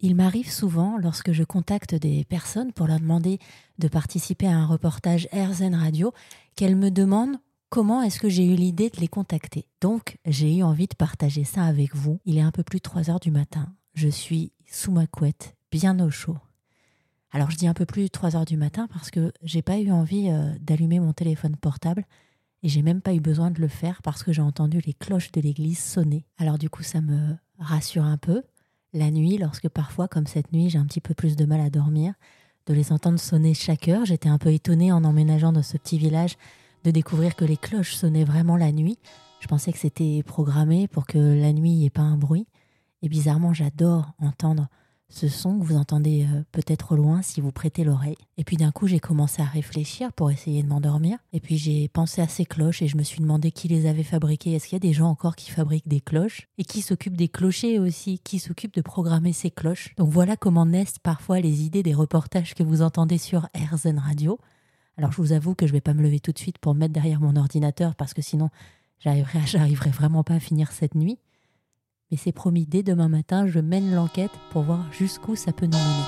Il m'arrive souvent, lorsque je contacte des personnes pour leur demander de participer à un reportage AirZen Radio, qu'elles me demandent comment est-ce que j'ai eu l'idée de les contacter. Donc, j'ai eu envie de partager ça avec vous. Il est un peu plus de 3 heures du matin. Je suis sous ma couette, bien au chaud. Alors, je dis un peu plus de 3 heures du matin parce que j'ai pas eu envie euh, d'allumer mon téléphone portable et j'ai même pas eu besoin de le faire parce que j'ai entendu les cloches de l'église sonner. Alors, du coup, ça me rassure un peu la nuit, lorsque parfois, comme cette nuit, j'ai un petit peu plus de mal à dormir, de les entendre sonner chaque heure. J'étais un peu étonnée en emménageant dans ce petit village de découvrir que les cloches sonnaient vraiment la nuit. Je pensais que c'était programmé pour que la nuit n'y ait pas un bruit. Et bizarrement, j'adore entendre ce son que vous entendez euh, peut-être au loin si vous prêtez l'oreille. Et puis d'un coup, j'ai commencé à réfléchir pour essayer de m'endormir. Et puis j'ai pensé à ces cloches et je me suis demandé qui les avait fabriquées. Est-ce qu'il y a des gens encore qui fabriquent des cloches Et qui s'occupent des clochers aussi Qui s'occupent de programmer ces cloches? Donc voilà comment naissent parfois les idées des reportages que vous entendez sur RZN Radio. Alors je vous avoue que je vais pas me lever tout de suite pour me mettre derrière mon ordinateur parce que sinon j'arriverai vraiment pas à finir cette nuit. Mais c'est promis, dès demain matin, je mène l'enquête pour voir jusqu'où ça peut nous mener.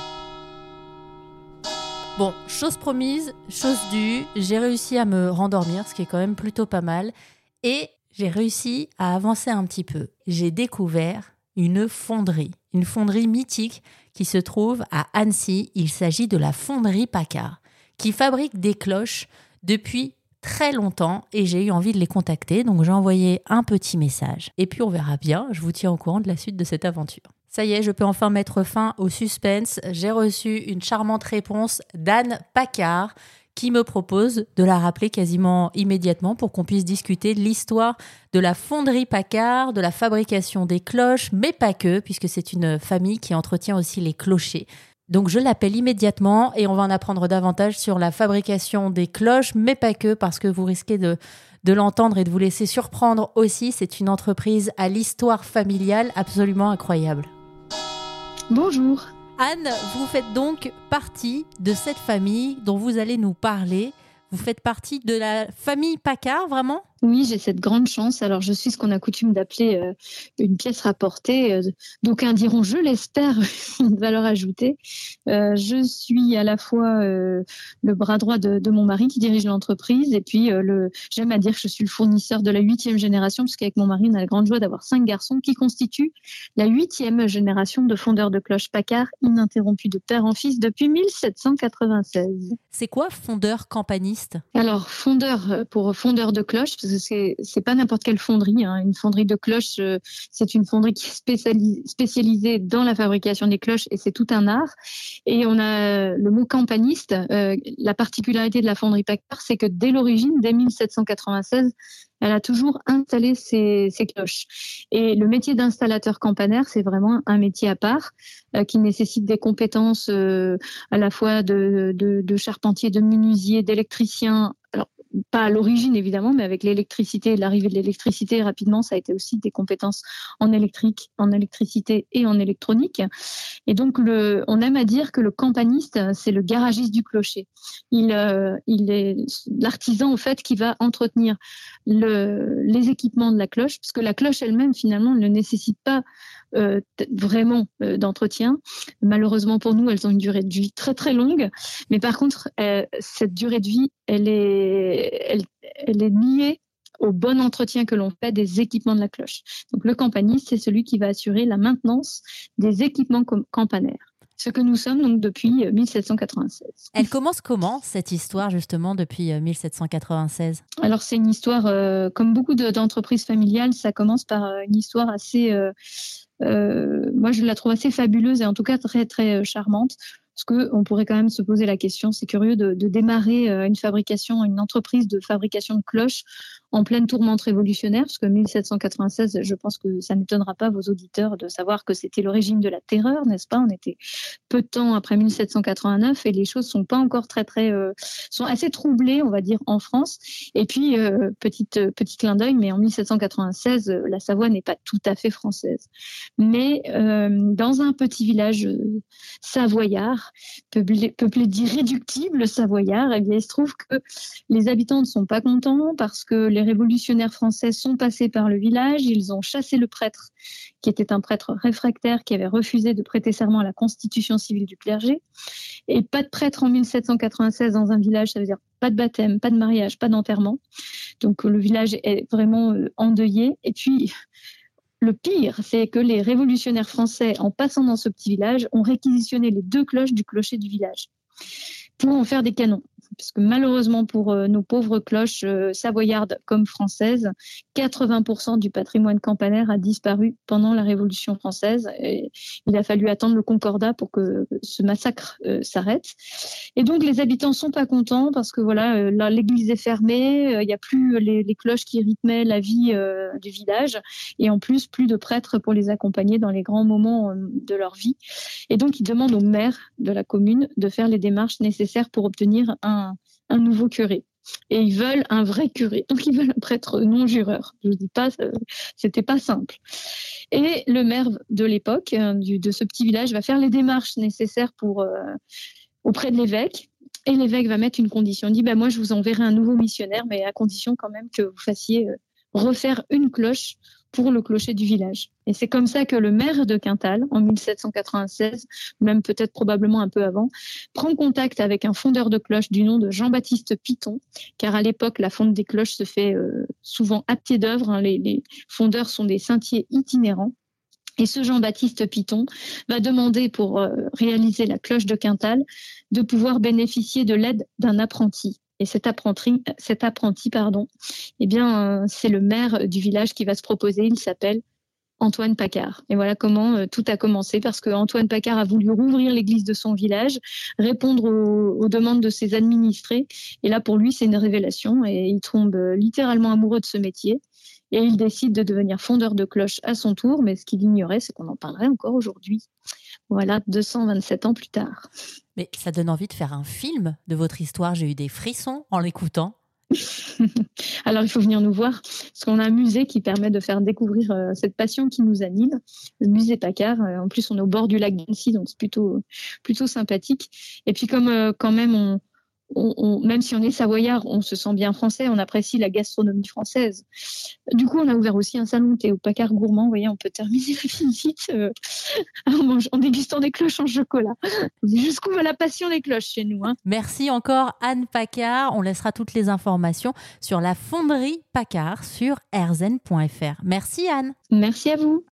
Bon, chose promise, chose due, j'ai réussi à me rendormir, ce qui est quand même plutôt pas mal. Et j'ai réussi à avancer un petit peu. J'ai découvert une fonderie, une fonderie mythique qui se trouve à Annecy. Il s'agit de la fonderie Paccard, qui fabrique des cloches depuis très longtemps et j'ai eu envie de les contacter. Donc j'ai envoyé un petit message. Et puis on verra bien, je vous tiens au courant de la suite de cette aventure. Ça y est, je peux enfin mettre fin au suspense. J'ai reçu une charmante réponse d'Anne Paccard qui me propose de la rappeler quasiment immédiatement pour qu'on puisse discuter de l'histoire de la fonderie Paccard, de la fabrication des cloches, mais pas que, puisque c'est une famille qui entretient aussi les clochers. Donc je l'appelle immédiatement et on va en apprendre davantage sur la fabrication des cloches, mais pas que, parce que vous risquez de, de l'entendre et de vous laisser surprendre aussi. C'est une entreprise à l'histoire familiale absolument incroyable. Bonjour. Anne, vous faites donc partie de cette famille dont vous allez nous parler. Vous faites partie de la famille Paccard, vraiment? Oui, j'ai cette grande chance. Alors, je suis ce qu'on a coutume d'appeler euh, une pièce rapportée. Euh, d'aucuns diront, je l'espère, une valeur ajoutée. Euh, je suis à la fois le bras droit de, mon mari qui dirige l'entreprise et puis le, j'aime à dire que je suis le fournisseur de la huitième génération parce qu'avec mon mari, on a la grande joie d'avoir cinq garçons qui constituent la huitième génération de fondeurs de cloches Paccard ininterrompus de père en fils depuis 1796. C'est quoi fondeur campaniste Alors, fondeur pour fondeur de cloches, c'est pas n'importe quelle fonderie. Hein. Une fonderie de cloches, euh, c'est une fonderie qui est spécialisée dans la fabrication des cloches et c'est tout un art. Et on a le mot campaniste. Euh, la particularité de la fonderie Paccard, c'est que dès l'origine, dès 1796, elle a toujours installé ses, cloches. Et le métier d'installateur campanaire, c'est vraiment un métier à part euh, qui nécessite des compétences à la fois de, de charpentier, de menuisier, d'électricien. Pas à l'origine évidemment, mais avec l'électricité, l'arrivée de l'électricité rapidement, ça a été aussi des compétences en électrique, en électricité et en électronique. Et donc, on aime à dire que le campaniste, c'est le garagiste du clocher. Il, euh, est l'artisan en fait qui va entretenir le, les équipements de la cloche, parce que la cloche elle-même finalement ne nécessite pas euh, vraiment euh, d'entretien. Malheureusement pour nous, elles ont une durée de vie très très longue. Mais par contre, cette durée de vie, elle est, elle, est liée au bon entretien que l'on fait des équipements de la cloche. Donc le campaniste, c'est celui qui va assurer la maintenance des équipements campanaires. Ce que nous sommes donc depuis 1796. Elle commence comment cette histoire justement depuis 1796 Alors c'est une histoire, comme beaucoup d'entreprises familiales, ça commence par une histoire assez euh, moi, je la trouve assez fabuleuse et en tout cas très très euh, charmante. Parce qu'on pourrait quand même se poser la question, c'est curieux de, démarrer euh, une fabrication, une entreprise de fabrication de cloches en pleine tourmente révolutionnaire, parce que 1796, je pense que ça n'étonnera pas vos auditeurs de savoir que c'était le régime de la terreur, n'est-ce pas? On était peu de temps après 1789 et les choses sont pas encore très très euh, sont assez troublées, on va dire, en France. Et puis euh, petite euh, petit clin d'œil, mais en 1796, la Savoie n'est pas tout à fait française, mais dans un petit village savoyard, peuplé, d'irréductibles savoyards, eh il se trouve que les habitants ne sont pas contents parce que les révolutionnaires français sont passés par le village, ils ont chassé le prêtre, qui était un prêtre réfractaire qui avait refusé de prêter serment à la constitution civile du clergé. Et pas de prêtre en 1796 dans un village, ça veut dire pas de baptême, pas de mariage, pas d'enterrement. Donc le village est vraiment euh, endeuillé. Et puis le pire, c'est que les révolutionnaires français, en passant dans ce petit village, ont réquisitionné les deux cloches du clocher du village pour en faire des canons parce que malheureusement pour euh, nos pauvres cloches euh, savoyardes comme françaises, 80% du patrimoine campanaire a disparu pendant la Révolution française. Il a fallu attendre le Concordat pour que ce massacre euh, s'arrête. Et donc les habitants sont pas contents parce que voilà, l'église est fermée, il n'y a plus les, les, cloches qui rythmaient la vie du village, et en plus plus de prêtres pour les accompagner dans les grands moments de leur vie. Et donc ils demandent au maire de la commune de faire les démarches nécessaires pour obtenir un un, nouveau curé. Et ils veulent un vrai curé. Donc ils veulent un prêtre non jureur. Je ne dis pas, euh, c'était pas simple. Et le maire de l'époque, euh, de ce petit village, va faire les démarches nécessaires pour euh, auprès de l'évêque. Et l'évêque va mettre une condition. Il dit, bah, moi, je vous enverrai un nouveau missionnaire, mais à condition quand même que vous fassiez refaire une cloche pour le clocher du village. Et c'est comme ça que le maire de Quintal, en 1796, même peut-être probablement un peu avant, prend contact avec un fondeur de cloches du nom de Jean-Baptiste Piton, car à l'époque, la fonte des cloches se fait euh, souvent à pied d'œuvre. Hein. Les, fondeurs sont des sentiers itinérants. Et ce Jean-Baptiste Piton va demander pour euh, réaliser la cloche de Quintal de pouvoir bénéficier de l'aide d'un apprenti. Et cet apprenti, pardon, eh bien, euh, c'est le maire du village qui va se proposer. Il s'appelle Antoine Paccard. Et voilà comment euh, tout a commencé, parce que Antoine Paccard a voulu rouvrir l'église de son village, répondre aux, demandes de ses administrés. Et là, pour lui, c'est une révélation. Et il tombe euh, littéralement amoureux de ce métier. Et il décide de devenir fondeur de cloche à son tour. Mais ce qu'il ignorait, c'est qu'on en parlerait encore aujourd'hui. Voilà, 227 ans plus tard. Mais ça donne envie de faire un film de votre histoire. J'ai eu des frissons en l'écoutant. Alors il faut venir nous voir, parce qu'on a un musée qui permet de faire découvrir euh, cette passion qui nous anime, le musée Paccard. Euh, en plus, on est au bord du lac d'Annecy, donc c'est plutôt plutôt sympathique. Et puis comme euh, quand même on, même si on est savoyard, on se sent bien français, on apprécie la gastronomie française. Du coup, on a ouvert aussi un salon thé au Pacard gourmand. Vous voyez, on peut terminer la visite euh, en, dégustant des cloches en chocolat. Jusqu'où va la passion des cloches chez nous. Hein. Merci encore Anne Pacard. On laissera toutes les informations sur la fonderie Pacard sur erzen.fr. Merci Anne. Merci à vous.